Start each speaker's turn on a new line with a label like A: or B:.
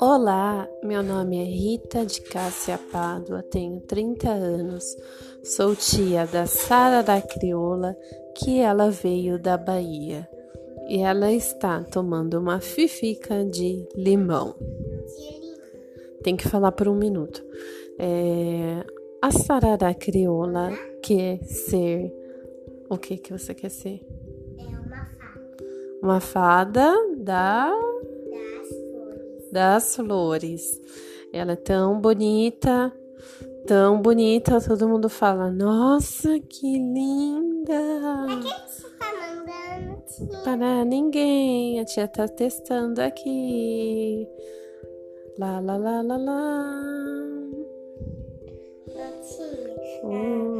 A: Olá, meu nome é Rita de Cássia Pádua, tenho 30 anos, sou tia da Sara da Crioula, que ela veio da Bahia e ela está tomando uma fifica de limão. Tem que falar por um minuto. É, a Sara da Crioula quer ser. O que que você quer ser? uma fada da das flores. Ela é tão bonita, tão bonita, todo mundo fala: "Nossa, que linda!"
B: Pra quem você tá mandando, tia?
A: Para ninguém, a tia tá testando aqui. Lá, lá, lá, lá, lá.
B: Tia.
A: Oi.